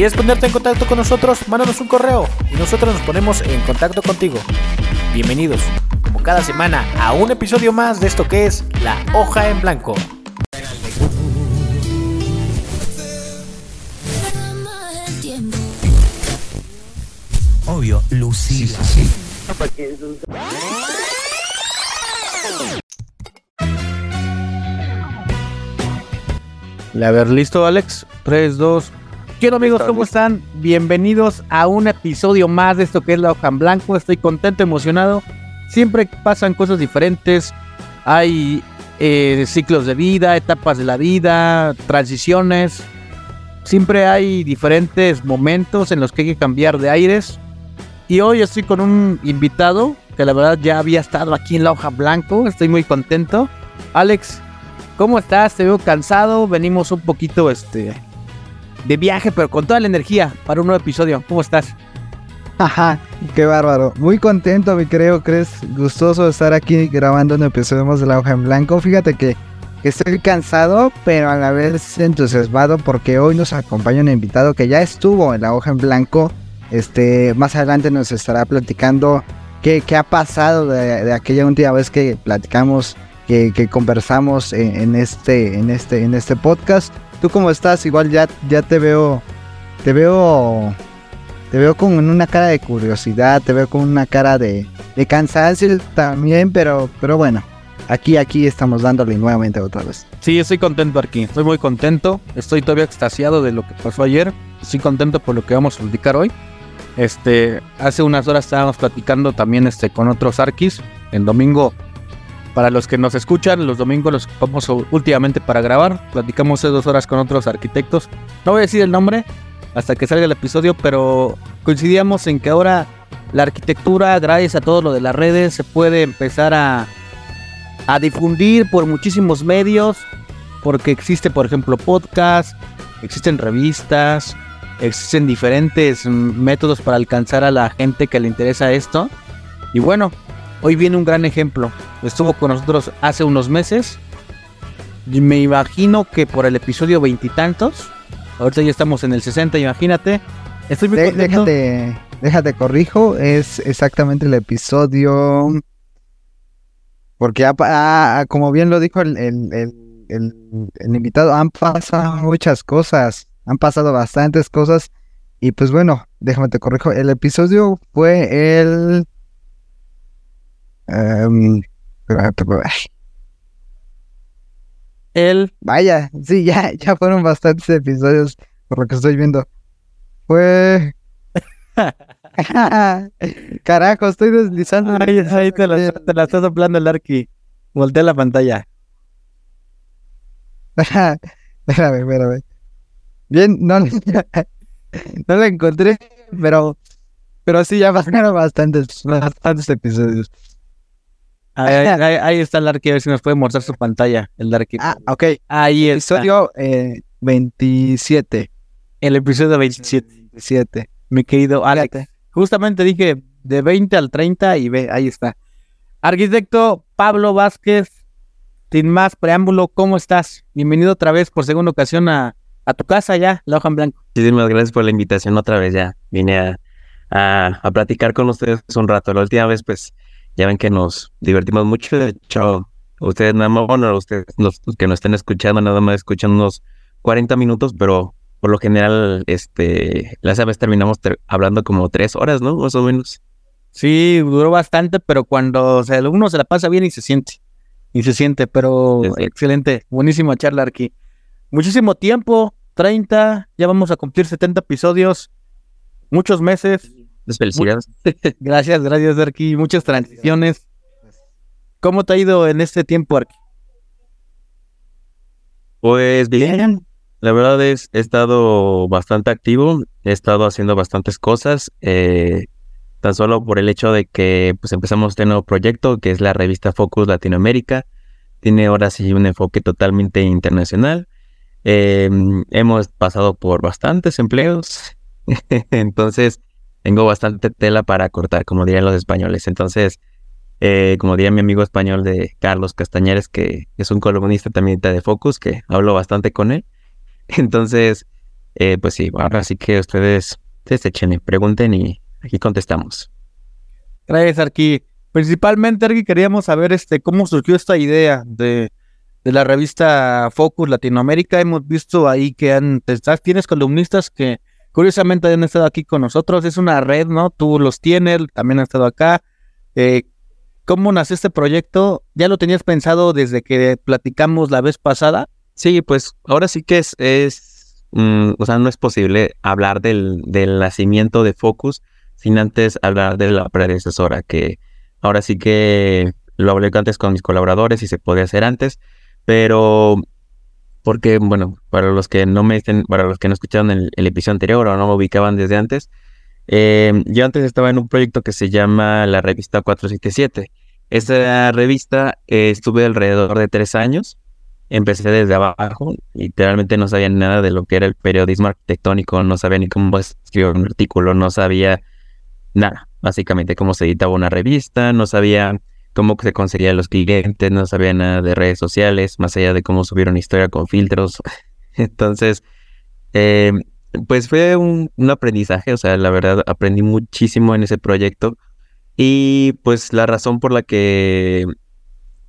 Si quieres ponerte en contacto con nosotros, mándanos un correo y nosotros nos ponemos en contacto contigo. Bienvenidos, como cada semana, a un episodio más de esto que es La Hoja en Blanco. Obvio, Lucila. A ver, ¿listo, Alex? 3, 2. ¿Qué onda, amigos? ¿Cómo están? Bienvenidos a un episodio más de esto que es La Hoja en Blanco. Estoy contento, emocionado. Siempre pasan cosas diferentes. Hay eh, ciclos de vida, etapas de la vida, transiciones. Siempre hay diferentes momentos en los que hay que cambiar de aires. Y hoy estoy con un invitado que la verdad ya había estado aquí en La Hoja Blanco. Estoy muy contento. Alex, ¿Cómo estás? Te veo cansado. Venimos un poquito este de viaje, pero con toda la energía para un nuevo episodio. ¿Cómo estás? Ajá, qué bárbaro. Muy contento, mi creo, crees. Gustoso estar aquí grabando un episodio más de La Hoja en Blanco. Fíjate que, estoy cansado, pero a la vez entusiasmado porque hoy nos acompaña un invitado que ya estuvo en La Hoja en Blanco. Este, más adelante nos estará platicando qué, qué ha pasado de, aquella última vez que platicamos que, conversamos en, este, en, este, en este podcast. ¿Tú cómo estás? Igual ya, ya te veo, te veo, te veo con una cara de curiosidad, te veo con una cara de, cansancio también, pero, pero bueno, aquí, aquí estamos dándole nuevamente otra vez. Sí, estoy contento aquí, estoy muy contento, estoy todavía extasiado de lo que pasó ayer, estoy contento por lo que vamos a platicar hoy. Este, hace unas horas estábamos platicando también este, con otros arquis. El domingo para los que nos escuchan, los domingos los ocupamos últimamente para grabar. Platicamos dos horas con otros arquitectos. No voy a decir el nombre hasta que salga el episodio, pero coincidíamos en que ahora la arquitectura, gracias a todo lo de las redes, se puede empezar a, a difundir por muchísimos medios. Porque existe, por ejemplo, podcast, existen revistas, existen diferentes métodos para alcanzar a la gente que le interesa esto. Y bueno, Hoy viene un gran ejemplo. Estuvo con nosotros hace unos meses. Y me imagino que por el episodio veintitantos. Ahorita ya estamos en el 60, imagínate. Estoy muy De, déjate, déjate corrijo. Es exactamente el episodio. Porque ha, ha, como bien lo dijo el, el, el, el, invitado, han pasado muchas cosas. Han pasado bastantes cosas. Y pues bueno, déjame te corrijo. El episodio fue el Um, el. Vaya, sí, ya, ya fueron bastantes episodios por lo que estoy viendo. Fue. Carajo, estoy deslizando. Ahí, ahí te, la, te la está soplando el Arqui. Voltea la pantalla. espérame, espérame. Bien, no, no la encontré, pero, pero sí, ya pasaron bastantes, bastantes episodios. Ahí, ahí, ahí, está el Darky, a ver si nos puede mostrar su pantalla, el Darky. Ah, ok. Ahí episodio eh, 27. El episodio 27. 27. Mi querido Alex. Fíjate. Justamente dije de 20 al 30 y ve, ahí está. Arquitecto Pablo Vázquez, sin más preámbulo, ¿cómo estás? Bienvenido otra vez por segunda ocasión a, a tu casa ya, La Hoja en Blanco. Muchísimas gracias por la invitación otra vez ya. Vine a, a, a platicar con ustedes un rato. La última vez, pues, ya ven que nos divertimos mucho. Hecho, ustedes nada más, bueno, ustedes los que nos estén escuchando, nada más escuchan unos 40 minutos, pero por lo general, este, la vez terminamos ter hablando como tres horas, ¿no? Más o menos. Sí, duró bastante, pero cuando o sea, uno se la pasa bien y se siente. Y se siente, pero sí, sí. excelente. Buenísima charla aquí. Muchísimo tiempo, 30, ya vamos a cumplir 70 episodios, muchos meses. Felicidades. Gracias, gracias, Arqui. Muchas transiciones. ¿Cómo te ha ido en este tiempo, Arqui? Pues bien, la verdad es, he estado bastante activo, he estado haciendo bastantes cosas, eh, tan solo por el hecho de que pues empezamos este nuevo proyecto que es la revista Focus Latinoamérica. Tiene ahora sí un enfoque totalmente internacional. Em, hemos pasado por bastantes empleos, entonces tengo bastante tela para cortar, como dirían los españoles. Entonces, eh, como diría mi amigo español de Carlos Castañeres, que es un columnista también de Focus, que hablo bastante con él. Entonces, eh, pues sí, ahora sí que ustedes, ustedes echen, pregunten y aquí contestamos. Gracias, Arqui. Principalmente, Arqui, queríamos saber este, cómo surgió esta idea de, de la revista Focus Latinoamérica. Hemos visto ahí que han, tienes columnistas que curiosamente han estado aquí con nosotros. Es una red, ¿no? Tú los tienes, también han estado acá. Eh, ¿Cómo nació este proyecto? ¿Ya lo tenías pensado desde que platicamos la vez pasada? Sí, pues ahora sí que es, es mm, o sea, no es posible hablar del, del nacimiento de Focus sin antes hablar de la predecesora, que ahora sí que lo hablé antes con mis colaboradores y se podía hacer antes, pero porque, bueno, para los que no me estén, para los que no escucharon el, episodio anterior o no me ubicaban desde antes, eh, yo antes estaba en un proyecto que se llama la revista 477. Esa revista eh, estuve alrededor de tres años empecé desde abajo, literalmente no sabía nada de lo que era el periodismo arquitectónico, no sabía ni cómo escribir un artículo, no sabía nada, básicamente cómo se editaba una revista, no sabía cómo se conseguían los clientes, no sabía nada de redes sociales, más allá de cómo subir una historia con filtros. Entonces, eh, pues fue un, un, aprendizaje, o sea, la verdad aprendí muchísimo en ese proyecto y pues la razón por la que,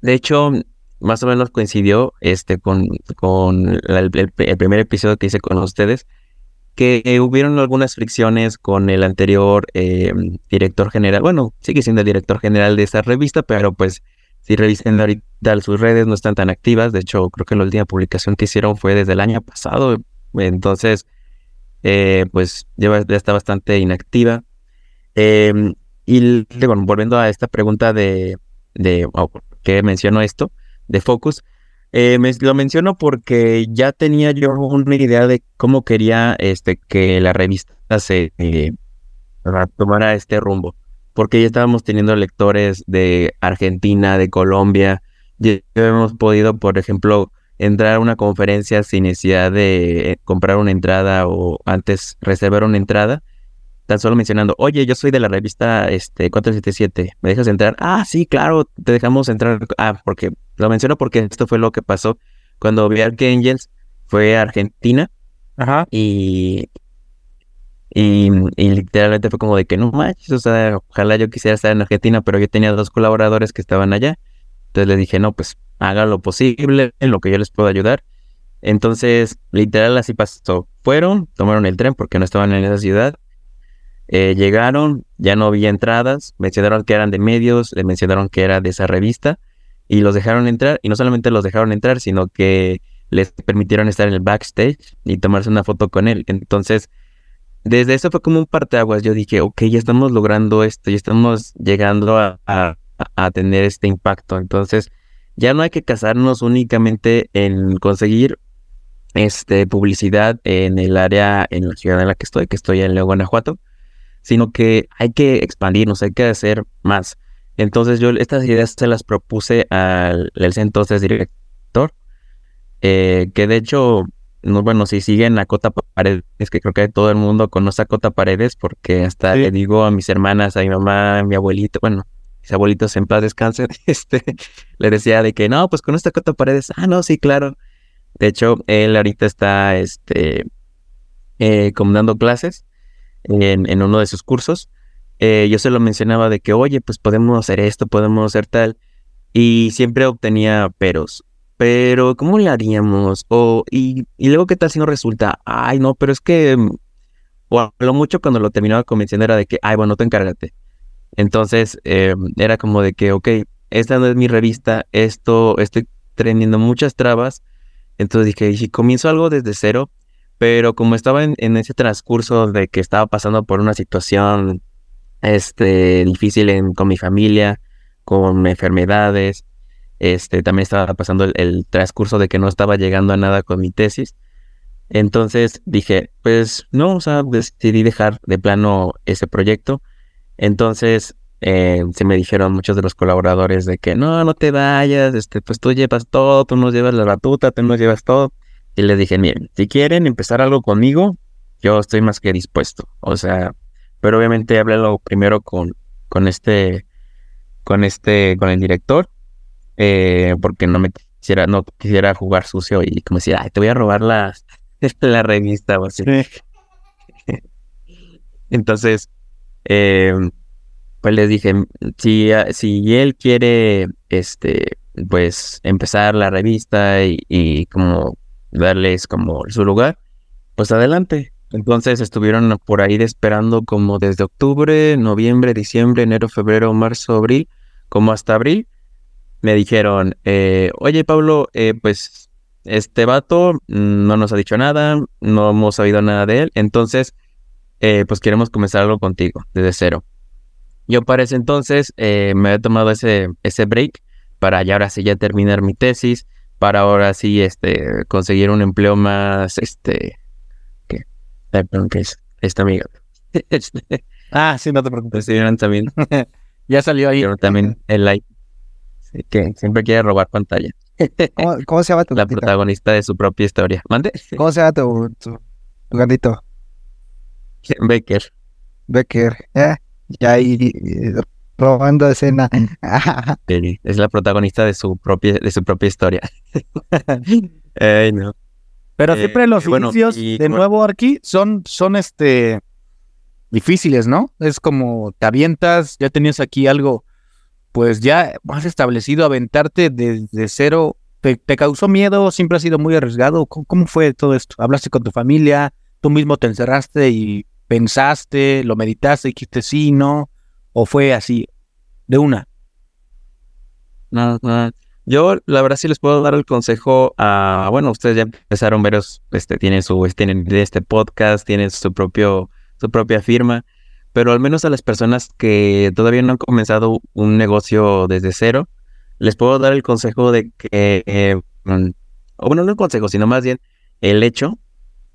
de hecho, más o menos coincidió este, con, con el, primer episodio que hice con ustedes, que hubieron algunas fricciones con el anterior em, director general. Bueno, sigue siendo el director general de esa revista, pero pues si revisen ahorita sus redes no están tan activas. De hecho, creo que la última publicación que hicieron fue desde el año pasado. Entonces, eh, pues ya, está bastante inactiva. Em, y bueno, volviendo a esta pregunta de, de qué menciono esto, de Focus. Eh, lo menciono porque ya tenía yo una idea de cómo quería este, que la revista se eh, tomara este rumbo. Porque ya estábamos teniendo lectores de Argentina, de Colombia. Ya hemos podido, por ejemplo, entrar a una conferencia sin necesidad de comprar una entrada o antes reservar una entrada tan solo mencionando, oye, yo soy de la revista este, 477, ¿me dejas entrar? Ah, sí, claro, te dejamos entrar. Ah, porque lo menciono porque esto fue lo que pasó cuando Ark Angels fue a Argentina. Ajá. Y, y, literalmente fue como de que no manches, o sea, ojalá yo quisiera estar en Argentina, pero yo tenía dos colaboradores que estaban allá. Entonces le dije, no, pues haga lo posible en lo que yo les puedo ayudar. Entonces, literal así pasó. Fueron, tomaron el tren porque no estaban en esa ciudad eh, llegaron, ya no había entradas, mencionaron que eran de medios, le mencionaron que era de esa revista y los dejaron entrar y no solamente los dejaron entrar, sino que les permitieron estar en el backstage y tomarse una foto con él. Entonces, desde eso fue como un parteaguas. Yo dije, ok, ya estamos logrando esto, ya estamos llegando a, a tener este impacto. Entonces, ya no hay que casarnos únicamente en conseguir este publicidad en el área, en la ciudad en la que estoy, que estoy en León, Guanajuato, sino que hay que expandirnos, hay que hacer más. Entonces yo estas ideas se las propuse al, entonces director, eh, que de hecho, no, bueno, si siguen a Cota Paredes, que creo que todo el mundo conoce a Cota Paredes, porque hasta le digo a mis hermanas, a mi mamá, a mi abuelito, bueno, mis abuelitos en paz descansen, este, le decía de que no, pues con esta Cota Paredes, ah, no, sí, claro. De hecho, él ahorita está, este, eh, como dando clases en, uno de sus cursos, eh, yo se lo mencionaba de que, oye, pues podemos hacer esto, podemos hacer tal, y siempre obtenía peros. Pero, ¿cómo le haríamos? O, y, y luego, ¿qué tal si no resulta? Ay, no, pero es que, mm, o lo mucho cuando lo terminaba convenciendo era de que, ay, bueno, tú encárgate. Entonces, eh, era como de que, ok, esta no es mi revista, esto, estoy teniendo muchas trabas. Entonces dije, si comienzo algo desde cero, pero como estaba en, ese transcurso de que estaba pasando por una situación este, difícil con mi familia, con enfermedades, este, también estaba pasando el, transcurso de que no estaba llegando a nada con mi tesis. Entonces dije, pues no, o sea, decidí dejar de plano ese proyecto. Entonces eh, se me dijeron muchos de los colaboradores de que no, no te vayas, este, pues tú llevas todo, tú nos llevas la batuta, tú nos llevas todo. Y les dije, miren, si quieren empezar algo conmigo, yo estoy más que dispuesto. O sea, pero obviamente hablé primero con, con este, con este, con el director, eh, porque no me quisiera, no quisiera jugar sucio y como decir, ay, te voy a robar la, la revista o así. Entonces, eh, pues les dije, si, si él quiere, este, pues empezar la revista y, y como darles como su lugar, pues adelante. Entonces estuvieron por ahí esperando como desde octubre, noviembre, diciembre, enero, febrero, marzo, abril, como hasta abril. Me dijeron, eh, oye Pablo, eh, pues este vato no nos ha dicho nada, no hemos sabido nada de él, entonces eh, pues queremos comenzar algo contigo desde cero. Yo para ese entonces me he tomado ese, ese break para ya ahora sí ya terminar mi tesis, para ahora sí este, conseguir un empleo más este, Perdón, que es esta amiga. Ah, sí, no te preocupes. también. ya salió ahí. Pero también el like. que siempre quiere robar pantalla. ¿Cómo, se llama tu La protagonista de su propia historia. ¿Mande? ¿Cómo se llama tu, tu, gatito? Becker. Becker. Eh, ya ahí robando escena. es la protagonista de su propia, de su propia historia. Ay, no. Pero siempre los inicios, de nuevo, aquí son, son este difíciles, ¿no? Es como te avientas, ya tenías aquí algo, pues ya más establecido, aventarte desde cero. ¿Te, causó miedo? ¿Siempre ha sido muy arriesgado? ¿Cómo, fue todo esto? ¿Hablaste con tu familia? ¿Tú mismo te encerraste y pensaste, lo meditaste y dijiste sí, no? ¿O fue así, de una? No, no. Yo, la verdad, sí les puedo dar el consejo a, bueno, ustedes ya empezaron ver, este, tienen su, tienen este podcast, tienen su propio, su propia firma, pero al menos a las personas que todavía no han comenzado un negocio desde cero, les puedo dar el consejo de que, eh, mm, o bueno, no el consejo, sino más bien el hecho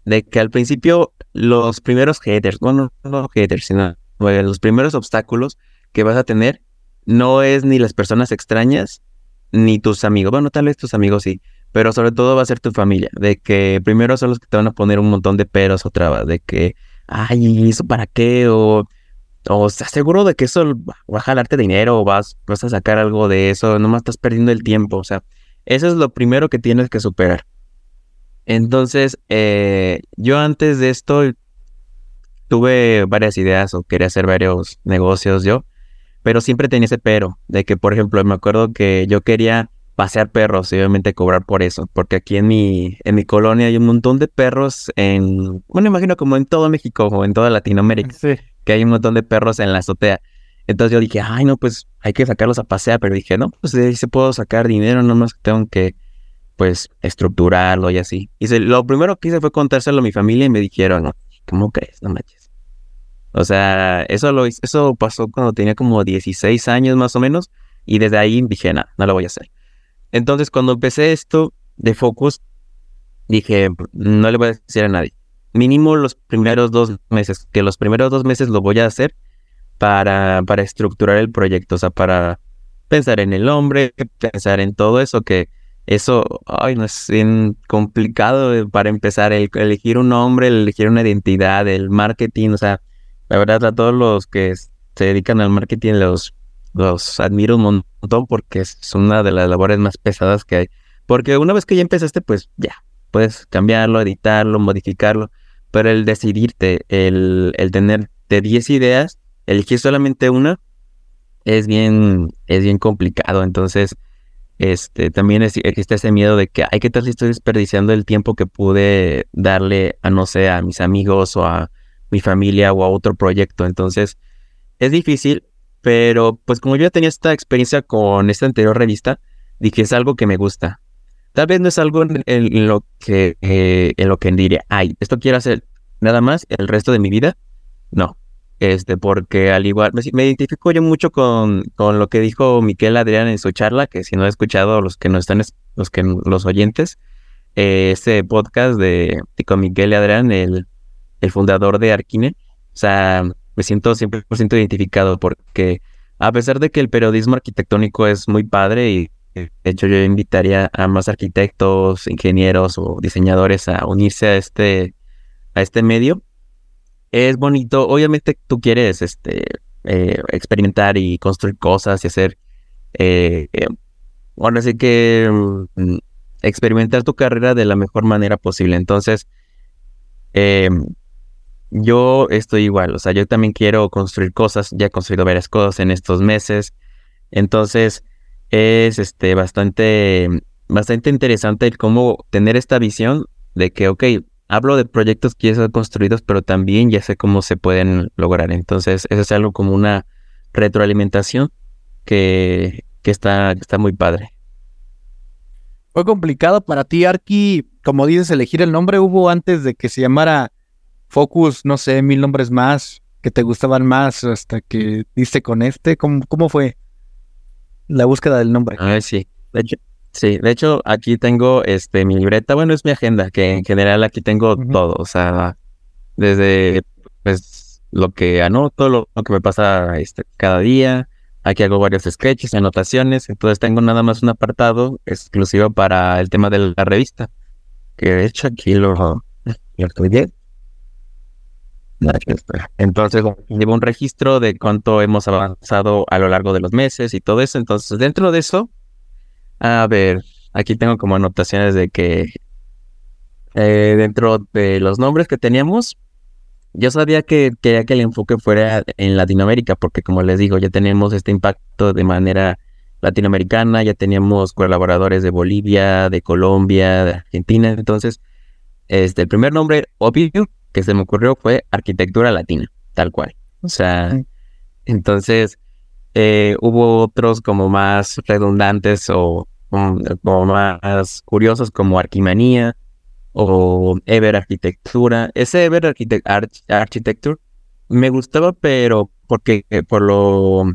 de que al principio los primeros haters, bueno, no haters, sino los primeros obstáculos que vas a tener no es ni las personas extrañas, ni tus amigos. Bueno, tal vez tus amigos sí, pero sobre todo va a ser tu familia. De que primero son los que te van a poner un montón de peros o trabas. De que, ay, ¿eso para qué? O, o estás seguro de que eso va a jalarte dinero o vas, vas a sacar algo de eso. Nomás estás perdiendo el tiempo. O sea, eso es lo primero que tienes que superar. Entonces, eh, yo antes de esto tuve varias ideas o quería hacer varios negocios yo pero siempre tenía ese pero, de que, por ejemplo, me acuerdo que yo quería pasear perros y obviamente cobrar por eso, porque aquí en mi, en mi colonia hay un montón de perros en, bueno, imagino como en todo México o en toda Latinoamérica, que hay un montón de perros en la azotea. Entonces yo dije, ay, no, pues hay que sacarlos a pasear, pero dije, no, pues de ahí se puedo sacar dinero, nomás que tengo que, pues, estructurarlo y así. Y lo primero que hice fue contárselo a mi familia y me dijeron, ¿cómo crees? No manches. O sea, eso, lo, eso pasó cuando tenía como 16 años más o menos y desde ahí dije, nada, no lo voy a hacer. Entonces, cuando empecé esto de Focus, dije, no le voy a decir a nadie. Mínimo los primeros dos meses, que los primeros dos meses lo voy a hacer para, para estructurar el proyecto, o sea, para pensar en el nombre, pensar en todo eso, que eso, ay, no es bien complicado para empezar, el, elegir un nombre, elegir una identidad, el marketing, o sea, la verdad, a todos los que se dedican al marketing los, los admiro un montón porque es una de las labores más pesadas que hay. Porque una vez que ya empezaste, pues ya, puedes cambiarlo, editarlo, modificarlo. Pero el decidirte, el, el tener de 10 ideas, elegir solamente una, es bien, es bien complicado. Entonces, este, también existe ese miedo de que, hay que tal si estoy desperdiciando el tiempo que pude darle a, no sé, a mis amigos o a mi familia o a otro proyecto. Entonces, es difícil, pero pues como yo ya tenía esta experiencia con esta anterior revista, dije, es algo que me gusta. Tal vez no es algo en, lo que eh, en lo que diría, ay, esto quiero hacer nada más el resto de mi vida. No, este, porque al igual, me, identifico yo mucho con, con, lo que dijo Miquel Adrián en su charla, que si no he escuchado los que no están, los que los oyentes, eh, ese podcast de, con Miguel Adrián, el, el fundador de Arquine. O sea, me siento 100% identificado porque a pesar de que el periodismo arquitectónico es muy padre y de hecho yo invitaría a más arquitectos, ingenieros o diseñadores a unirse a este, a este medio, es bonito. Obviamente tú quieres este, eh, experimentar y construir cosas y hacer, eh, eh, bueno, así que mm, experimentar tu carrera de la mejor manera posible. Entonces, em, yo estoy igual, o sea, yo también quiero construir cosas, ya he construido varias cosas en estos meses, entonces es este bastante, bastante interesante el cómo tener esta visión de que, ok, hablo de proyectos que ya están construidos, pero también ya sé cómo se pueden lograr, entonces eso es algo como una retroalimentación que, que está, que está muy padre. Fue complicado para ti, Arki, como dices, elegir el nombre. Hubo antes de que se llamara Focus, no sé, mil nombres más que te gustaban más hasta que diste con este. ¿Cómo, cómo fue la búsqueda del nombre? Ah, sí. De hecho, sí, de hecho, aquí tengo este mi libreta. Bueno, es mi agenda, que en general aquí tengo todo. O sea, desde pues lo que anoto, lo, que me pasa este, cada día. Aquí hago varios sketches, anotaciones. Entonces tengo nada más un apartado exclusivo para el tema de la revista. Que de hecho aquí lo, lo entonces, llevo un registro de cuánto hemos avanzado a lo largo de los meses y todo eso. Entonces, dentro de eso, a ver, aquí tengo como anotaciones de que eh, dentro de los nombres que teníamos, yo sabía que quería que el enfoque fuera en Latinoamérica, porque como les digo, ya tenemos este impacto de manera latinoamericana, ya teníamos colaboradores de Bolivia, de Colombia, de Argentina. Entonces, este, el primer nombre obvio que se me ocurrió fue arquitectura latina, tal cual. O sea, entonces eh, hubo otros como más redundantes o como más curiosos como Arquimanía o Ever Arquitectura. Ese Ever Architecture me gustaba, pero porque eh, por lo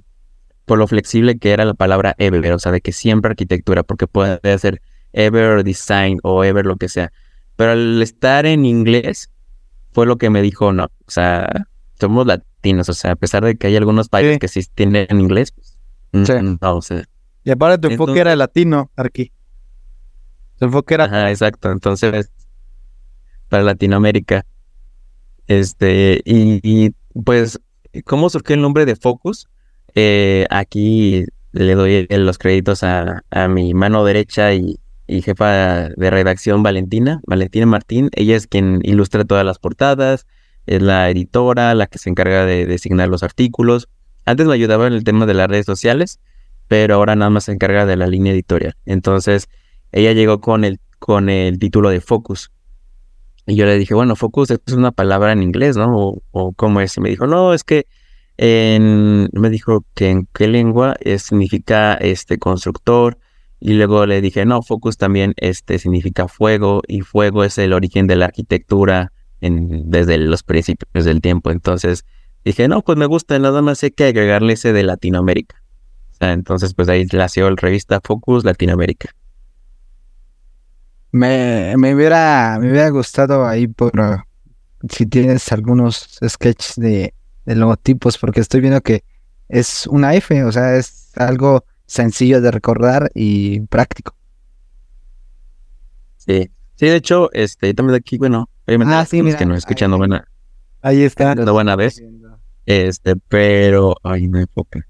por lo flexible que era la palabra Ever, o sea, de que siempre arquitectura, porque puede ser Ever Design o Ever lo que sea. Pero al estar en inglés, fue lo que me dijo, no, o sea, somos latinos, o sea, a pesar de que hay algunos países que sí tienen inglés, pues, mm, no, o sea. Y aparte tu enfoque era latino, aquí. Tu enfoque era... Ajá, exacto, entonces, para Latinoamérica. Este, y, pues, ¿cómo surgió el nombre de Focus? Eh, aquí le doy los créditos a, a mi mano derecha y y jefa de redacción Valentina, Valentina Martín. Ella es quien ilustra todas las portadas, es la editora, la que se encarga de designar los artículos. Antes me ayudaba en el tema de las redes sociales, pero ahora nada más se encarga de la línea editorial. Entonces, ella llegó con el, con el título de Focus. Y yo le dije, bueno, Focus es una palabra en inglés, ¿no? O, cómo es. Y me dijo, no, es que en, me dijo que en qué lengua significa este constructor, y luego le dije, no, Focus también este, significa fuego y fuego es el origen de la arquitectura desde los principios del tiempo. Entonces dije, no, pues me gusta, nada más hay que agregarle ese de Latinoamérica. O sea, entonces pues ahí nació la revista Focus Latinoamérica. Me, me, hubiera, me hubiera gustado ahí por si tienes algunos sketches de, de logotipos, porque estoy viendo que es una F, o sea, es algo sencillo de recordar y práctico. Sí, sí, de hecho, este, también de aquí, bueno, obviamente ah, sí, que nos escuchan no buena. Ahí está. No buena vez. Este, pero, ay, no enfoca.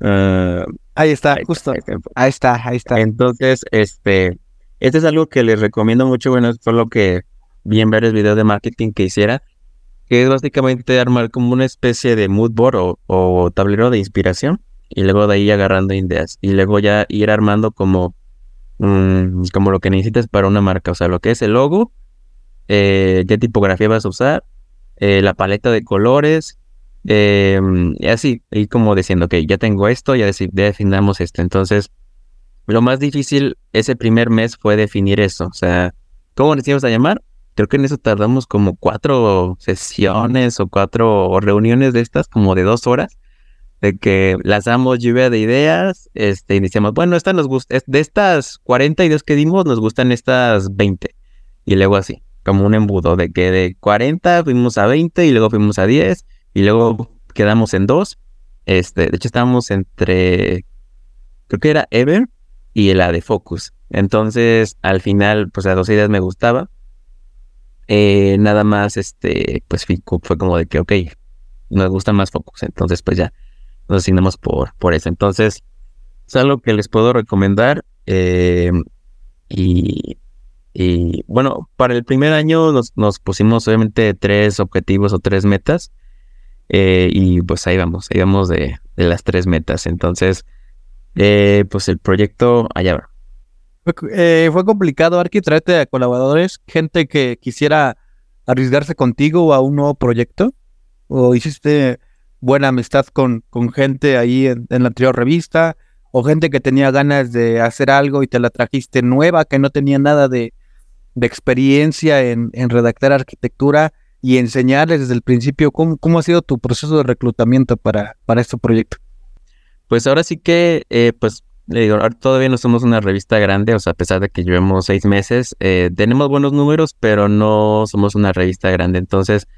Uh, ahí está, justo. Ahí está, ahí está. Entonces, este, este es algo que les recomiendo mucho, bueno, es por lo que vi en varios videos de marketing que hiciera, que es básicamente armar como una especie de mood board o, o tablero de inspiración y luego de ahí agarrando ideas y luego ya ir armando como, mm, como lo que necesitas para una marca, o sea, lo que es el logo, eh, qué tipografía vas a usar, eh, la paleta de colores, eh, y así, y como diciendo, que ya tengo esto, ya definamos esto. Entonces, lo más difícil ese primer mes fue definir eso, o sea, ¿cómo nos íbamos a llamar? Creo que en eso tardamos como cuatro sesiones o cuatro reuniones de estas, como de dos horas, de que lanzamos lluvia de ideas, este, y decíamos, bueno, esta nos gusta, de estas 40 ideas que dimos, nos gustan estas 20. Y luego así, como un embudo, de que de 40 fuimos a 20 y luego fuimos a 10 y luego quedamos en 2. Este, de hecho estábamos entre, creo que era Ever y la de Focus. Entonces, al final, pues las dos ideas me gustaba. Eh, nada más, este, pues fue como de que, ok, nos gustan más Focus. Entonces, pues ya nos asignamos por, por eso. Entonces, es algo que les puedo recomendar. Eh, y, y, bueno, para el primer año nos, nos pusimos obviamente tres objetivos o tres metas. Eh, y pues ahí vamos, ahí vamos de, de las tres metas. Entonces, eh, pues el proyecto allá va. Fue, complicado, Arqui, traerte a colaboradores, gente que quisiera arriesgarse contigo a un nuevo proyecto. ¿O hiciste buena amistad con, con gente ahí en, la anterior revista, o gente que tenía ganas de hacer algo y te la trajiste nueva, que no tenía nada de, experiencia en, redactar arquitectura y enseñarles desde el principio cómo, cómo ha sido tu proceso de reclutamiento para, para este proyecto. Pues ahora sí que, eh, pues todavía no somos una revista grande, o sea, a pesar de que llevemos seis meses, eh, tenemos buenos números, pero no somos una revista grande. Entonces,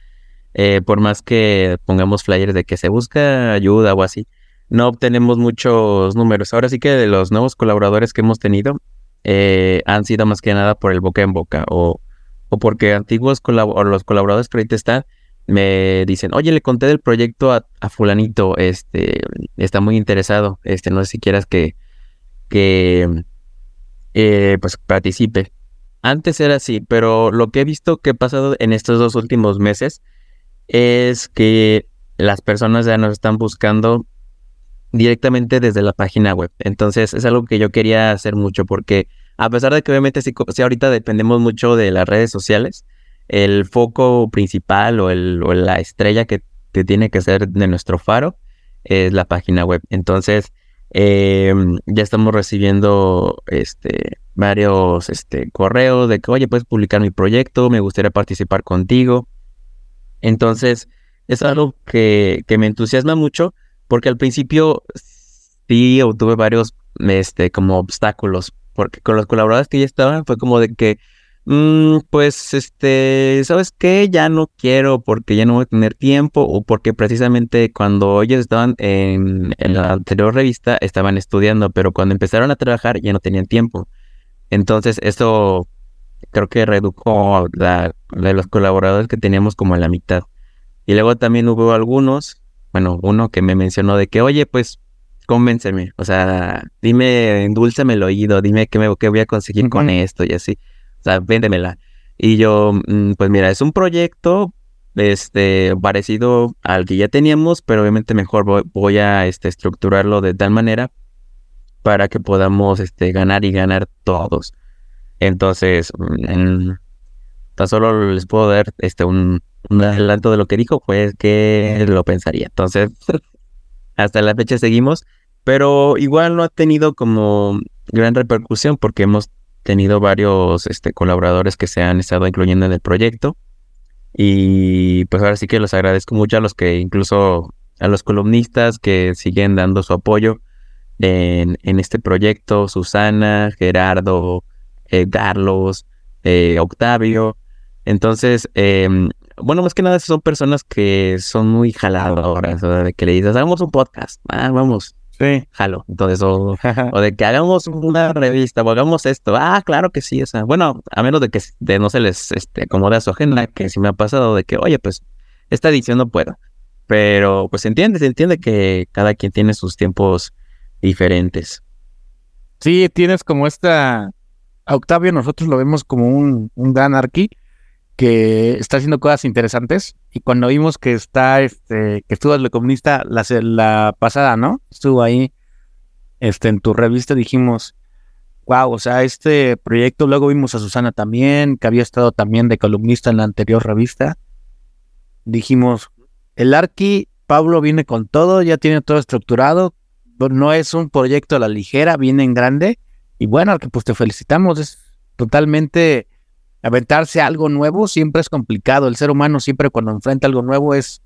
eh, por más que pongamos flyers de que se busca ayuda o así, no obtenemos muchos números. Ahora sí que de los nuevos colaboradores que hemos tenido eh, han sido más que nada por el boca en boca o, o porque antiguos o los colaboradores que ahorita están me dicen, oye, le conté del proyecto a, fulanito, este, está muy interesado, este, no sé si quieras que, que, eh, pues participe. Antes era así, pero lo que he visto que ha pasado en estos dos últimos meses es que las personas ya nos están buscando directamente desde la página web. Entonces es algo que yo quería hacer mucho porque a pesar de que obviamente si, ahorita dependemos mucho de las redes sociales, el foco principal o, el, o la estrella que, tiene que ser de nuestro faro es la página web. Entonces em, ya estamos recibiendo este, varios este, correos de que, oye, puedes publicar mi proyecto, me gustaría participar contigo. Entonces, es algo que, me entusiasma mucho porque al principio sí obtuve varios este, como obstáculos, porque con los colaboradores que ya estaban fue como de que, mm, pues, este, ¿sabes qué? Ya no quiero porque ya no voy a tener tiempo o porque precisamente cuando ellos estaban en, la anterior revista estaban estudiando, pero cuando empezaron a trabajar ya no tenían tiempo. Entonces, esto creo que redujo la, de los colaboradores que teníamos como a la mitad. Y luego también hubo algunos, bueno, uno que me mencionó de que, oye, pues convénceme, o sea, dime, endúlzame el oído, dime qué, me, qué voy a conseguir con esto y así, o sea, véndemela. Y yo, mm, pues mira, es un proyecto este, parecido al que ya teníamos, pero obviamente mejor voy, a este, estructurarlo de tal manera para que podamos este, ganar y ganar todos. Entonces, mm, tan solo les puedo dar este un, adelanto de lo que dijo, pues que lo pensaría. Entonces, hasta la fecha seguimos, pero igual no ha tenido como gran repercusión porque hemos tenido varios este, colaboradores que se han estado incluyendo en el proyecto. Y pues ahora sí que los agradezco mucho a los que incluso a los columnistas que siguen dando su apoyo en, en este proyecto, Susana, Gerardo, eh, Carlos, eh, Octavio. Entonces, em, bueno, más que nada son personas que son muy jaladoras, o de que le dices, hagamos un podcast, ah, vamos, sí, jalo. Entonces, o, de que hagamos una revista o hagamos esto, ah, claro que sí, o sea, bueno, a menos de que de no se les este, acomode a su agenda, que sí me ha pasado de que, oye, pues, esta edición no puedo. Pero, pues, se entiende, se entiende que cada quien tiene sus tiempos diferentes. Sí, tienes como esta Octavio nosotros lo vemos como un, un gran arqui que está haciendo cosas interesantes. Y cuando vimos que está, este, que estuvo el comunista la, la pasada, ¿no? Estuvo ahí este, en tu revista, dijimos, wow, o sea, este proyecto, luego vimos a Susana también, que había estado también de columnista en la anterior revista. Dijimos, el Arqui, Pablo viene con todo, ya tiene todo estructurado, no es un proyecto a la ligera, viene en grande y bueno, que pues te felicitamos, es totalmente aventarse algo nuevo siempre es complicado. El ser humano siempre cuando enfrenta algo nuevo es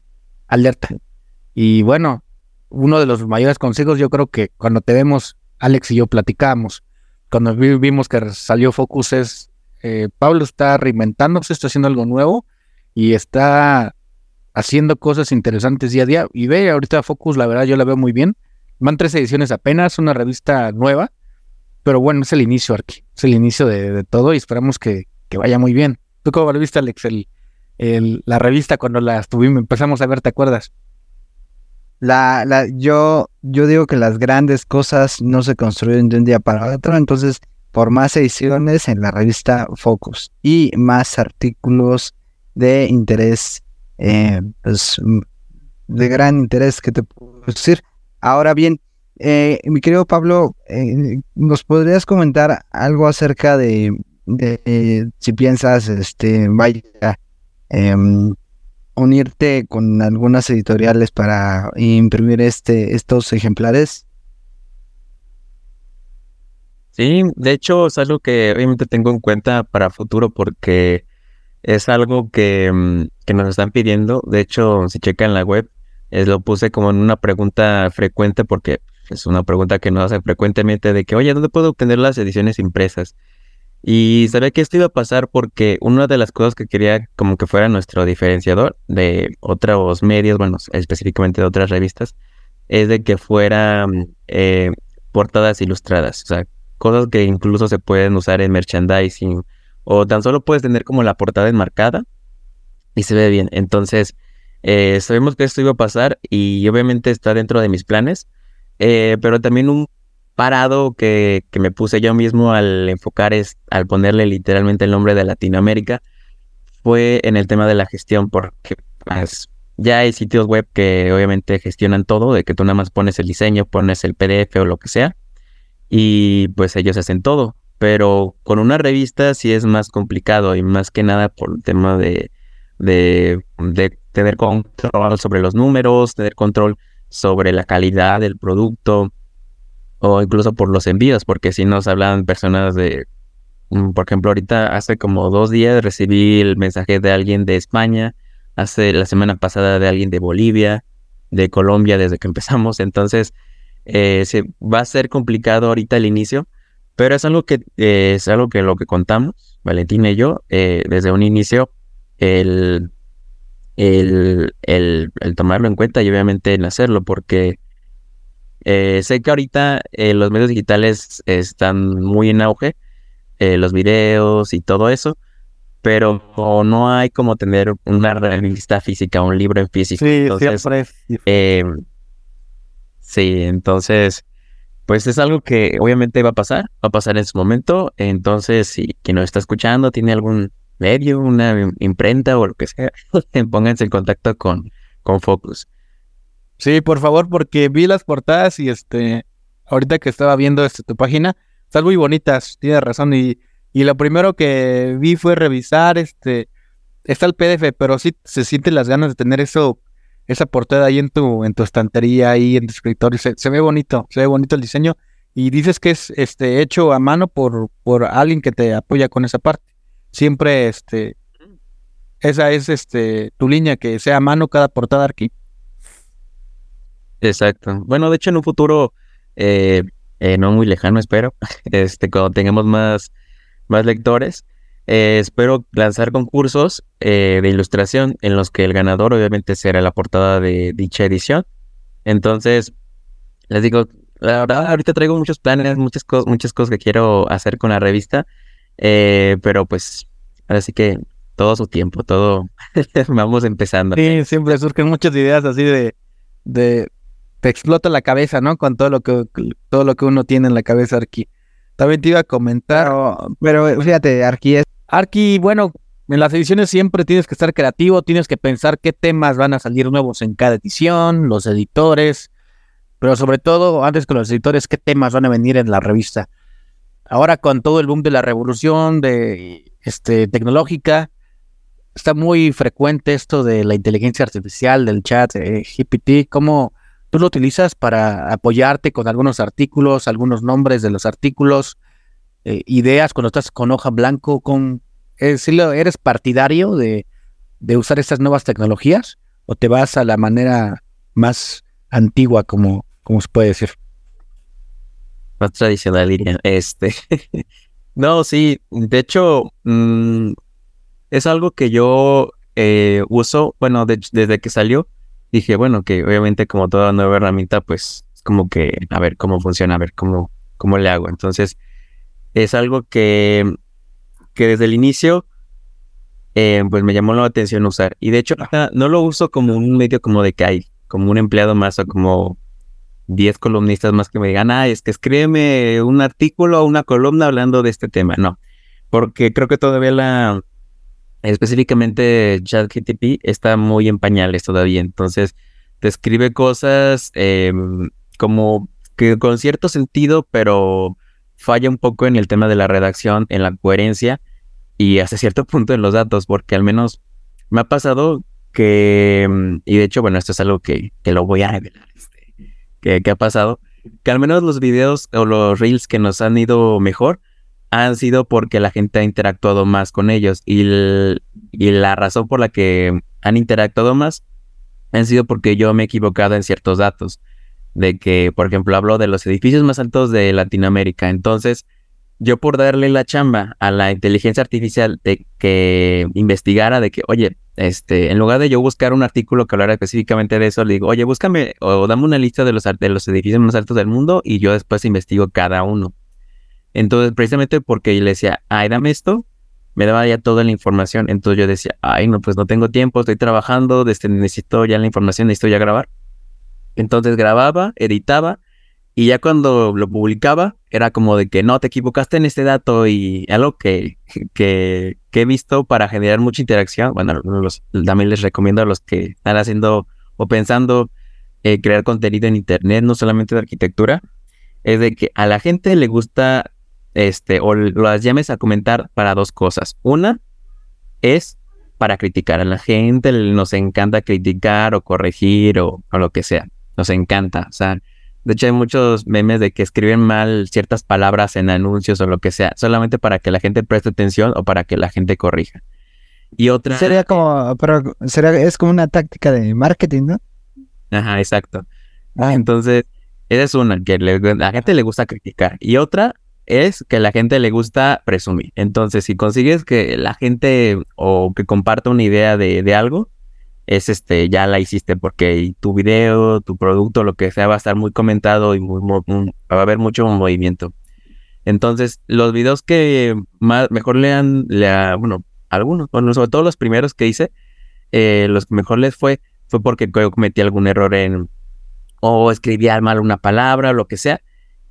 alerta. Y bueno, uno de los mayores consejos, yo creo que cuando te vemos, Alex y yo platicamos, cuando vimos que salió Focus es, eh, Pablo está reinventándose, está haciendo algo nuevo y está haciendo cosas interesantes día a día. Y ve, ahorita Focus, la verdad, yo la veo muy bien. Van tres ediciones apenas, una revista nueva, pero bueno, es el inicio, Arqui, es el inicio de, todo y esperamos que, vaya muy bien. ¿Tú cómo lo viste, Alex, el, la revista cuando la estuvimos, empezamos a ver, te acuerdas? La, la, yo, yo digo que las grandes cosas no se construyen de un día para otro, entonces por más ediciones en la revista Focus y más artículos de interés, eh, pues, de gran interés que te puedo decir. Ahora bien, eh, mi querido Pablo, eh, ¿nos podrías comentar algo acerca de, de si piensas, este, vaya, em, unirte con algunas editoriales para imprimir este, estos ejemplares? Sí, de hecho es algo que obviamente tengo en cuenta para futuro porque es algo que, mm, que nos están pidiendo. De hecho, si checan la web, lo puse como en una pregunta frecuente porque es una pregunta que nos hacen frecuentemente de que, oye, ¿dónde puedo obtener las ediciones impresas? Y sabía que esto iba a pasar porque una de las cosas que quería como que fuera nuestro diferenciador de otros medios, bueno, específicamente de otras revistas, es de que fueran eh, portadas ilustradas, o sea, cosas que incluso se pueden usar en merchandising o tan solo puedes tener como la portada enmarcada y se ve bien. Entonces, eh, sabemos que esto iba a pasar y obviamente está dentro de mis planes, eh, pero también un parado que, me puse yo mismo al enfocar es, al ponerle literalmente el nombre de Latinoamérica, fue en el tema de la gestión, porque ya hay sitios web que obviamente gestionan todo, de que tú nada más pones el diseño, pones el PDF o lo que sea, y pues ellos hacen todo. Pero con una revista sí es más complicado y más que nada por el tema de, de tener control sobre los números, tener control sobre la calidad del producto, o incluso por los envíos, porque si nos hablan personas de, mm, por ejemplo, ahorita hace como dos días recibí el mensaje de alguien de España, hace la semana pasada de alguien de Bolivia, de Colombia desde que empezamos, entonces eh, se, va a ser complicado ahorita el inicio, pero es algo que eh, es algo que lo que contamos, Valentina y yo, eh, desde un inicio, el, el, el, el tomarlo en cuenta y obviamente el hacerlo, porque eh, sé que ahorita eh, los medios digitales están muy en auge, eh, los videos y todo eso, pero no hay como tener una revista física, un libro en físico. Sí, entonces, em, sí, entonces, pues es algo que obviamente va a pasar, va a pasar en su momento. Entonces, si quien nos está escuchando tiene algún medio, una imprenta o lo que sea, pónganse en contacto con, con Focus. Sí, por favor, porque vi las portadas y este, ahorita que estaba viendo este, tu página, están muy bonitas, tienes razón. Y, y lo primero que vi fue revisar, este, está el PDF, pero sí se sienten las ganas de tener eso, esa portada ahí en tu, en tu estantería, ahí en tu escritorio. Se, se ve bonito, se ve bonito el diseño. Y dices que es este hecho a mano por, por alguien que te apoya con esa parte. Siempre este esa es este tu línea, que sea a mano cada portada aquí. Exacto. Bueno, de hecho, en un futuro eh, eh, no muy lejano, espero, este, cuando tengamos más, más lectores, eh, espero lanzar concursos de ilustración en los que el ganador obviamente será la portada de dicha edición. Entonces, les digo, la verdad, ahorita traigo muchos planes, muchas cosas, muchas cosas que quiero hacer con la revista, pero pues, ahora sí que todo su tiempo, todo vamos empezando. Sí, siempre surgen muchas ideas así de, de te explota la cabeza, ¿no? Con todo lo que todo lo que uno tiene en la cabeza, Arqui. También te iba a comentar. Pero, fíjate, Arqui es. Arqui, bueno, en las ediciones siempre tienes que estar creativo, tienes que pensar qué temas van a salir nuevos en cada edición, los editores, pero sobre todo, antes que los editores, qué temas van a venir en la revista. Ahora con todo el boom de la revolución de este tecnológica, está muy frecuente esto de la inteligencia artificial, del chat eh, GPT, cómo tú lo utilizas para apoyarte con algunos artículos, algunos nombres de los artículos, eh, ideas cuando estás con hoja blanco, con eh, ¿eres partidario de, usar estas nuevas tecnologías o te vas a la manera más antigua, como, como se puede decir. Más tradicional, diría. Este. no, sí. De hecho, mm, es algo que yo eh, uso, bueno, desde que salió, dije, bueno, que obviamente como toda nueva herramienta, pues como que a ver cómo funciona, a ver cómo, cómo le hago. Entonces, es algo que, que desde el inicio, eh, pues me llamó la atención usar. Y de hecho, no lo uso como un medio como de que hay, como un empleado más o como 10 columnistas más que me digan, ah, es que escríbeme un artículo o una columna hablando de este tema. No, porque creo que todavía la, específicamente ChatGTP está muy en pañales todavía. Entonces, te escribe cosas em, como que con cierto sentido, pero falla un poco en el tema de la redacción, en la coherencia y hasta cierto punto en los datos, porque al menos me ha pasado que, mm, y de hecho, bueno, esto es algo que, que lo voy a revelar, que, ha pasado, que al menos los videos o los reels que nos han ido mejor han sido porque la gente ha interactuado más con ellos y, y la razón por la que han interactuado más han sido porque yo me he equivocado en ciertos datos de que, por ejemplo, hablo de los edificios más altos de Latinoamérica. Entonces, yo por darle la chamba a la inteligencia artificial de que investigara de que, oye, este, en lugar de yo buscar un artículo que hablara específicamente de eso, le digo, oye, búscame o dame una lista de los, de los edificios más altos del mundo y yo después investigo cada uno. Entonces, precisamente porque le decía, ay, dame esto, me daba ya toda la información. Entonces yo decía, ay, no, pues no tengo tiempo, estoy trabajando, este, necesito ya la información, necesito ya grabar. Entonces grababa, editaba y ya cuando lo publicaba era como de que no, te equivocaste en este dato y algo que, que, he visto para generar mucha interacción. Bueno, también les recomiendo a los que están haciendo o pensando eh, crear contenido en Internet, no solamente de arquitectura, es de que a la gente le gusta, este, o las llames a comentar para dos cosas. Una es para criticar a la gente, nos encanta criticar o corregir o lo que sea nos encanta. O sea, de hecho hay muchos memes de que escriben mal ciertas palabras en anuncios o lo que sea, solamente para que la gente preste atención o para que la gente corrija. Y otra... Sería como, pero sería, es como una táctica de marketing, ¿no? Ajá, exacto. Ah. Entonces, esa es una, que a la gente le gusta criticar. Y otra es que a la gente le gusta presumir. Entonces, si consigues que la gente o que comparta una idea de, de algo, es este, ya la hiciste porque tu video, tu producto, lo que sea, va a estar muy comentado y muy, va a haber mucho movimiento. Entonces, los videos que más, mejor lean, lea, bueno, algunos, bueno, sobre todo los primeros que hice, eh, los que mejor les fue, fue porque cometí algún error en, o escribí mal una palabra, o lo que sea.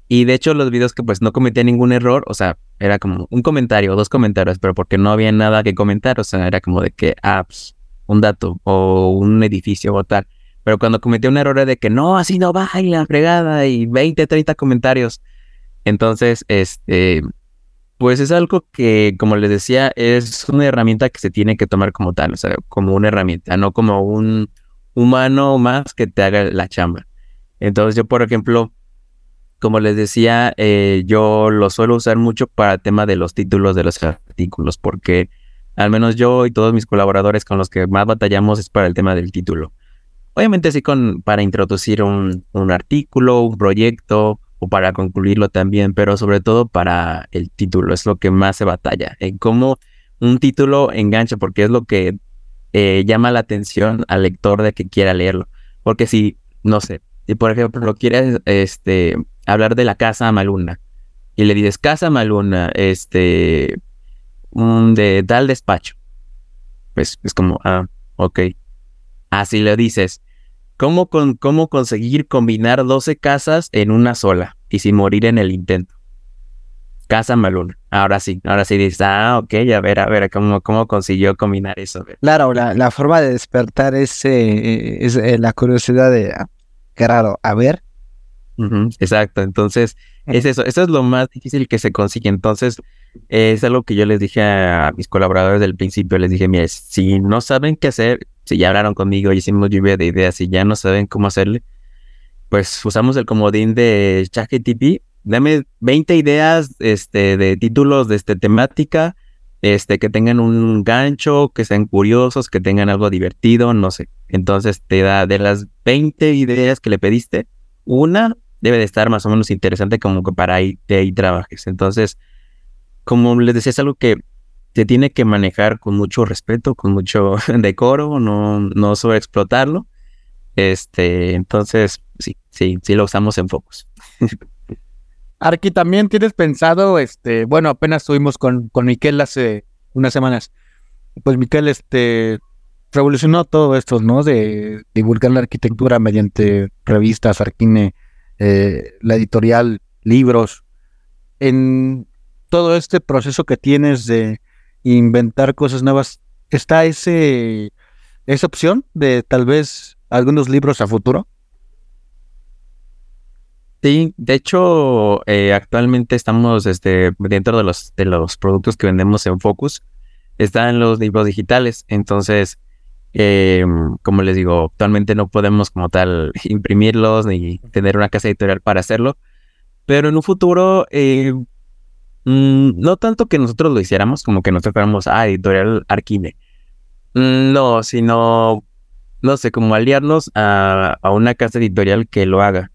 Y de hecho, los videos que pues no cometía ningún error, o sea, era como un comentario, dos comentarios, pero porque no había nada que comentar, o sea, era como de que, ah, pues, un dato o un edificio o tal. Pero cuando cometí un error de que no, así no va y la fregada y 20, 30 comentarios. Entonces, este, pues es algo que, como les decía, es una herramienta que se tiene que tomar como tal, o sea, como una herramienta, no como un humano más que te haga la chamba. Entonces yo, por ejemplo, como les decía, eh, yo lo suelo usar mucho para el tema de los títulos de los artículos, porque al menos yo y todos mis colaboradores con los que más batallamos es para el tema del título. Obviamente sí con, para introducir un, artículo, un proyecto o para concluirlo también, pero sobre todo para el título, es lo que más se batalla, en cómo un título engancha, porque es lo que eh, llama la atención al lector de que quiera leerlo. Porque si, no sé, si por ejemplo quieres este, hablar de la casa Maluna y le dices casa Maluna, este, un de tal despacho. Pues es como, ah, ok. Así le dices, ¿cómo, con, ¿cómo conseguir combinar 12 casas en una sola y sin morir en el intento? Casa Maluna. Ahora sí, ahora sí dices, ah, ok, a ver, a ver, ¿cómo, cómo consiguió combinar eso? Claro, la, la forma de despertar ese, es eh, la curiosidad de, ah, claro, a ver. Exacto, entonces es eso, eso es lo más difícil que se consigue. Entonces, es algo que yo les dije a mis colaboradores del principio. Les dije, mire, si no saben qué hacer, si ya hablaron conmigo y hicimos lluvia de ideas y ya no saben cómo hacerle, pues usamos el comodín de ChatGPT. Dame 20 ideas este, de títulos de este, temática este, que tengan un gancho, que sean curiosos, que tengan algo divertido, no sé. Entonces te da de las 20 ideas que le pediste, una debe de estar más o menos interesante como que para ahí, de ahí trabajes. Entonces, como les decía, es algo que se tiene que manejar con mucho respeto, con mucho decoro, no, no sobreexplotarlo. Este, entonces, sí, sí, sí lo usamos en Focus. Arqui, también tienes pensado, este, bueno, apenas estuvimos con, con Miquel hace unas semanas. Pues Miquel, este, revolucionó todo esto, ¿no? De divulgar la arquitectura mediante revistas, Arquine, eh, la editorial, libros. En todo este proceso que tienes de inventar cosas nuevas, ¿está ese, esa opción de tal vez algunos libros a futuro? Sí, de hecho, eh, actualmente estamos este, dentro de los, de los productos que vendemos en Focus, están los libros digitales. Entonces, eh, como les digo, actualmente no podemos como tal imprimirlos ni tener una casa editorial para hacerlo. Pero en un futuro, eh, mm, no tanto que nosotros lo hiciéramos, como que nosotros fuéramos a editorial Arquine. Mm, no, sino, no sé, como aliarnos a, a una casa editorial que lo haga.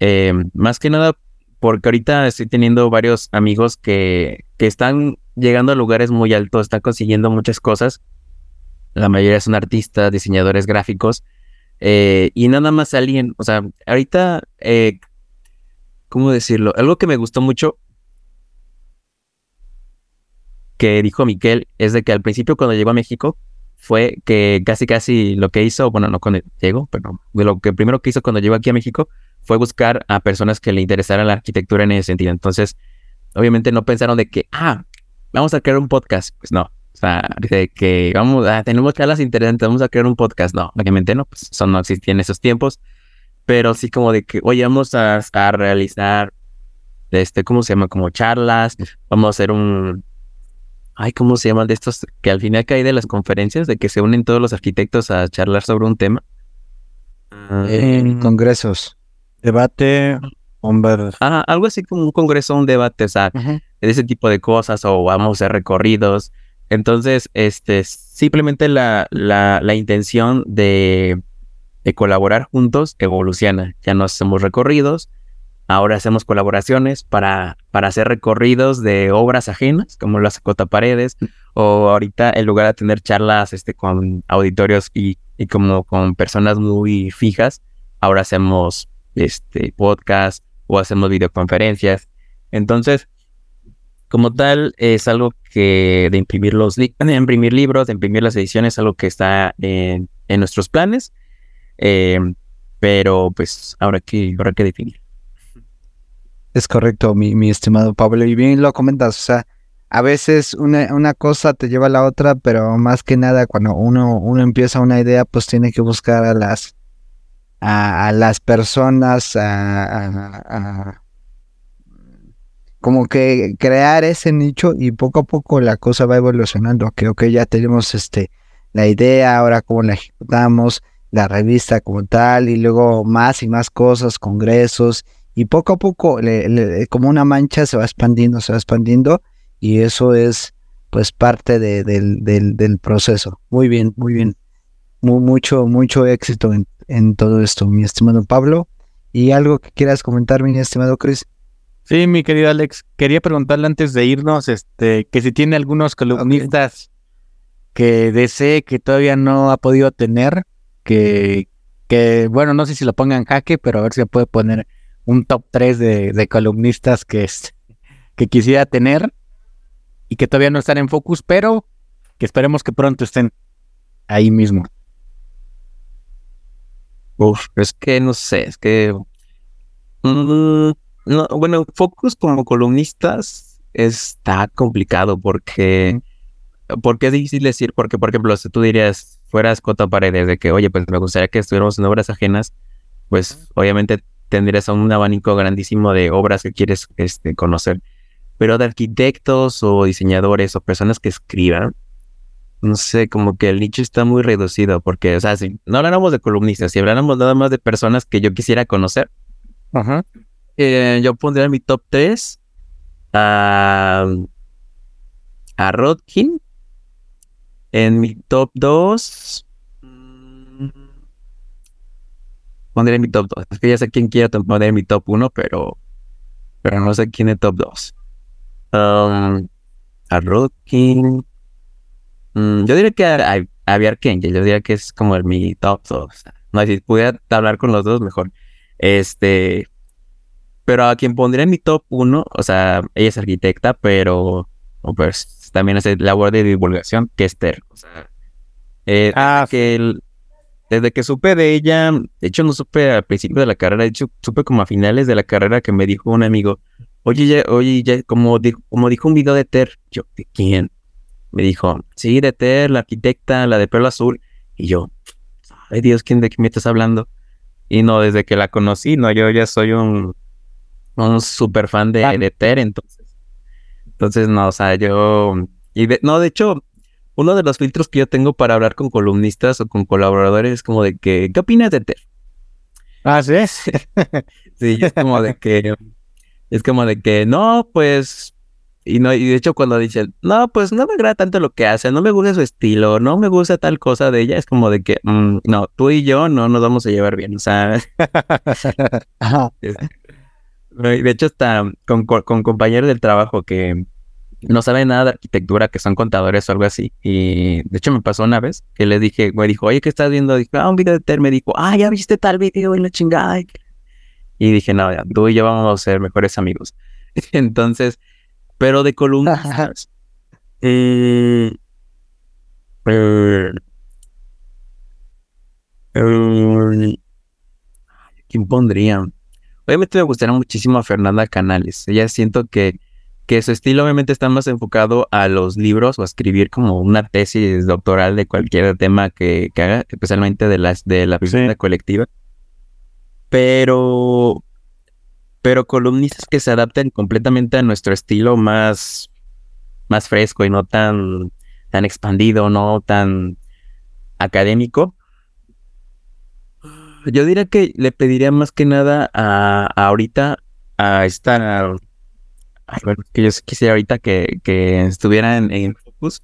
Eh, más que nada porque ahorita estoy teniendo varios amigos que, que están llegando a lugares muy altos, están consiguiendo muchas cosas. La mayoría son artistas, diseñadores gráficos. Eh, y nada más alguien, o sea, ahorita, eh, ¿cómo decirlo? Algo que me gustó mucho que dijo Miquel es de que al principio cuando llegó a México fue que casi casi lo que hizo, bueno, no cuando llegó, pero lo que primero que hizo cuando llegó aquí a México fue buscar a personas que le interesara la arquitectura en ese sentido. Entonces, obviamente no pensaron de que, ah, vamos a crear un podcast. Pues no. O sea, de que vamos, a tenemos charlas interesantes, vamos a crear un podcast. No, obviamente no, pues eso no existía en esos tiempos. Pero sí como de que, oye, vamos a, a realizar, este, ¿cómo se llama? Como charlas, vamos a hacer un, ay, ¿cómo se llaman de estos? Que al final cae de las conferencias, de que se unen todos los arquitectos a charlar sobre un tema. En congresos. Debate, hombre. Ajá, algo así como un congreso, un debate, o sea, de ese tipo de cosas, o vamos a hacer recorridos. Entonces, este, simplemente la, la, la intención de, de colaborar juntos evoluciona. Ya no hacemos recorridos, ahora hacemos colaboraciones para, para hacer recorridos de obras ajenas, como las Cota Paredes, o ahorita en lugar de tener charlas este, con auditorios y, y como con personas muy fijas, ahora hacemos este, podcast o hacemos videoconferencias. Entonces, como tal, es algo que de imprimir los de imprimir libros, de imprimir las ediciones, algo que está en, en nuestros planes. Eh, pero pues ahora que, ahora que definir. Es correcto, mi, mi, estimado Pablo, y bien lo comentas, o sea, a veces una, una, cosa te lleva a la otra, pero más que nada cuando uno, uno empieza una idea, pues tiene que buscar a las, a, a las personas, a, como que crear ese nicho y poco a poco la cosa va evolucionando, que ok, ya tenemos este, la idea, ahora cómo la ejecutamos, la revista como tal, y luego más y más cosas, congresos, y poco a poco, le, le, como una mancha, se va expandiendo, se va expandiendo, y eso es pues parte de, del, del, del, proceso. Muy bien, muy bien. Muy, mucho, mucho éxito en, en, todo esto, mi estimado Pablo. ¿Y algo que quieras comentar, mi estimado Chris? Sí, mi querido Alex, quería preguntarle antes de irnos, este, que si tiene algunos columnistas okay. que desee que todavía no ha podido tener, que, que, bueno, no sé si lo ponga en jaque, pero a ver si puede poner un top 3 de, de columnistas que, es, que quisiera tener y que todavía no están en focus, pero que esperemos que pronto estén ahí mismo. Uf, es que no sé, es que. Mm, no, bueno, focus como columnistas está complicado porque. Porque es difícil decir, porque, por ejemplo, si tú dirías, fueras Cota Paredes, de que, oye, pues me gustaría que estuviéramos en obras ajenas, pues obviamente tendrías un abanico grandísimo de obras que quieres este, conocer pero de arquitectos o diseñadores o personas que escriban, no sé, como que el nicho está muy reducido, porque, o sea, si no habláramos de columnistas, si habláramos nada más de personas que yo quisiera conocer, Ajá. Eh, yo pondría en mi top 3 a, a Rodkin. En mi top 2. mm, Pondré en mi top 2. Es que ya sé quién quiero poner en mi top 1, pero. Pero no sé quién es top 2. Um, a Rodkin. Mm, yo diría que a, a, a yo diría que es como el, mi top 2. No, si pudiera hablar con los dos, mejor. Este. Pero a quien pondría en mi top 1, o sea, ella es arquitecta, pero pues también hace labor de divulgación, que es Ter. O sea, eh, Ah, que el- desde que supe de ella, de hecho no supe al principio de la carrera, de hecho supe como a finales de la carrera que me dijo un amigo, oye, ya, oye, ya, como, dijo, como dijo un video de Ter, yo, ¿de quién? Me dijo, sí, de Ter, la arquitecta, la de pelo azul, y yo, ay Dios, ¿quién de quién me estás hablando? Y no, desde que la conocí, no, yo ya soy un, un super fan de, de Ter, entonces. Entonces, no, o sea, yo. Y de- no, de hecho, uno de los filtros que yo tengo para hablar con columnistas o con colaboradores es como de que, ¿qué opinas de Ter? Ah, sí. Sí, es como de que. Es como de que, no, pues. Y no, y de hecho, cuando dicen, no, pues no me agrada tanto lo que hace, no me gusta su estilo, no me gusta tal cosa de ella, es como de que, mm, no, tú y yo no nos vamos a llevar bien, o sea, Ajá. De hecho, hasta con, co- con compañeros del trabajo que no saben nada de arquitectura, que son contadores o algo así. Y de hecho me pasó una vez que le dije, me dijo, oye, ¿qué estás viendo? Dije, ah, un video de Ter. Me dijo, ah, ya viste tal video y la chingada. Y dije, no, ya, tú y yo vamos a ser mejores amigos. Entonces, pero de columnistas. eh, eh, eh, ¿Quién pondría? Obviamente me gustaría muchísimo a Fernanda Canales. Ella siento que, que su estilo obviamente está más enfocado a los libros o a escribir como una tesis doctoral de cualquier tema que, que haga, especialmente de las de la vivienda colectiva. Pero, pero columnistas que se adapten completamente a nuestro estilo más, más fresco y no tan, tan expandido, no tan académico. Yo diría que le pediría más que nada a, a ahorita a esta. ay, bueno, que yo quisiera ahorita que, que estuviera en, en Focus.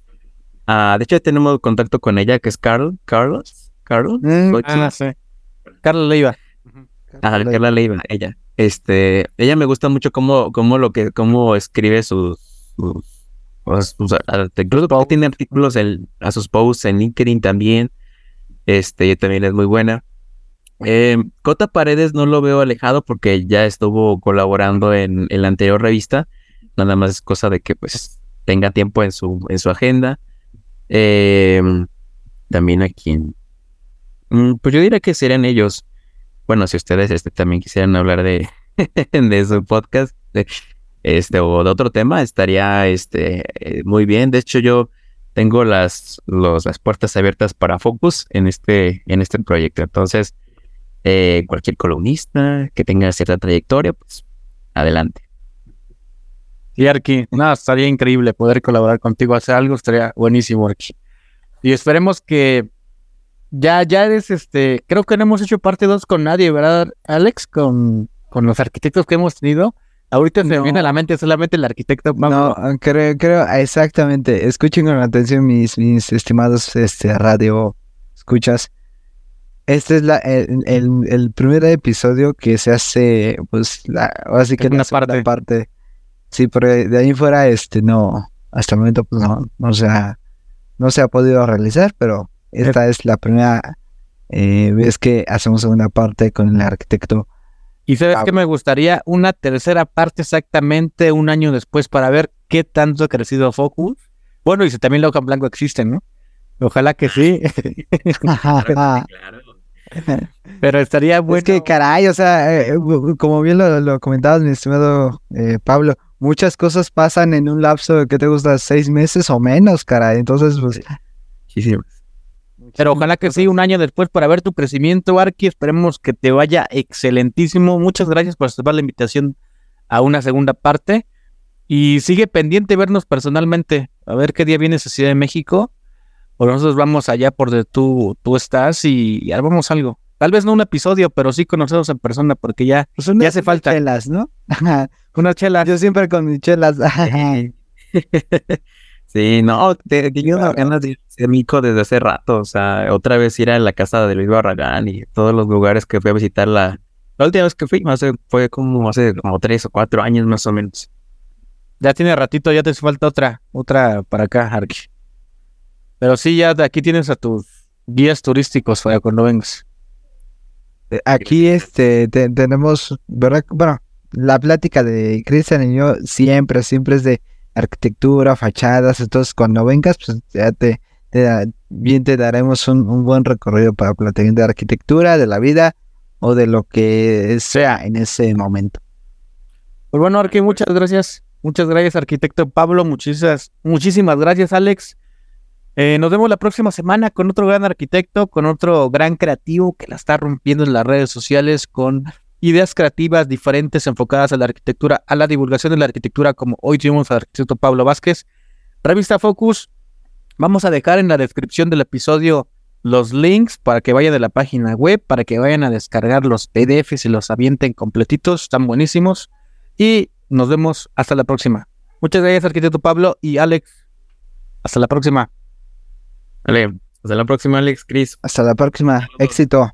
Ah, de hecho, ya tenemos contacto con ella, que es Carl, Carlos, Carlos. Mm. Ah, sí. Carlos Leiva. Ajá, Carla Leiva, ella. Este, ella me gusta mucho cómo, cómo lo que, cómo escribe sus, sus, sus- sus incluso tiene artículos en- a sus posts en LinkedIn también. Este, ella también es muy buena. Eh, Cota Paredes no lo veo alejado porque ya estuvo colaborando en, la anterior revista. Nada más es cosa de que pues tenga tiempo en su, en su agenda. Eh, también aquí en- Mm, Pues yo diría que serían ellos. Bueno, si ustedes este, también quisieran hablar de, de su podcast este, o de otro tema, estaría este, eh, muy bien. De hecho, yo tengo las, las puertas abiertas para Focus en este, en este proyecto. Entonces, eh, cualquier columnista que tenga cierta trayectoria, pues adelante. Y Arki, no, estaría increíble poder colaborar contigo, hacer algo, estaría buenísimo, Arki. Y esperemos que ya, ya eres este, creo que no hemos hecho parte 2 con nadie, ¿verdad, Alex? Con, con los arquitectos que hemos tenido. Ahorita se me viene a la mente solamente el arquitecto. No, creo, creo, exactamente. Escuchen con atención mis, mis estimados este, radio escuchas. Este es la, el, el- el primer episodio que se hace, pues, la, ahora sí que Segunda la segunda parte. parte. Sí, pero de ahí fuera, este, no, hasta el momento, pues, no, no se ha, no se ha podido realizar, pero esta es la primera eh, vez que hacemos segunda parte con el arquitecto. Y sabes Ah. que me gustaría una tercera parte exactamente un año después para ver qué tanto ha crecido Focus. Bueno, y si también la hoja en blanco existe, ¿no? Ojalá que sí. Pero estaría bueno. Es que caray, o sea, eh, eh, como bien lo, lo comentabas, mi estimado eh, Pablo, muchas cosas pasan en un lapso de que te gusta seis meses o menos, caray. Entonces, pues, Sí, sí. Pero ojalá que sí, un año después para ver tu crecimiento, Arki. Esperemos que te vaya excelentísimo. Muchas gracias por aceptar la invitación a una segunda parte. Y sigue pendiente vernos personalmente. A ver qué día vienes a Ciudad de México. O nosotros vamos allá por donde tú, tú estás y, y armamos algo. Tal vez no un episodio, pero sí conocernos en persona porque ya pues Ya hace falta. chelas, ¿no? una chela. Yo siempre con mis chelas. sí, no, te, te yo ganas de ser mico desde hace rato. O sea, otra vez ir a la casa de Luis Barragán y todos los lugares que fui a visitar la, la última vez que fui, hace, fue como hace como tres o cuatro años más o menos. Ya tiene ratito, ya te falta otra, otra para acá, Arki. Pero sí, ya de aquí tienes a tus guías turísticos para cuando vengas. Eh, Aquí este te- tenemos, ¿verdad? Bueno, la plática de Cristian y yo siempre, siempre es de arquitectura, fachadas, entonces cuando vengas, pues ya te, te da- bien te daremos un, un buen recorrido para platicar de arquitectura, de la vida o de lo que sea en ese momento. Pues bueno, Arki, muchas gracias. Muchas gracias, arquitecto Pablo. Muchísimas, muchísimas gracias, Alex. Eh, nos vemos la próxima semana con otro gran arquitecto, con otro gran creativo que la está rompiendo en las redes sociales, con ideas creativas diferentes enfocadas a la arquitectura, a la divulgación de la arquitectura, como hoy tuvimos al arquitecto Pablo Vázquez. Revista Focus, vamos a dejar en la descripción del episodio los links para que vayan de la página web, para que vayan a descargar los PDFs y los avienten completitos, están buenísimos. Y nos vemos hasta la próxima. Muchas gracias, arquitecto Pablo y Alex. Hasta la próxima. Vale, hasta la próxima, Alex, Chris. Hasta la próxima, éxito.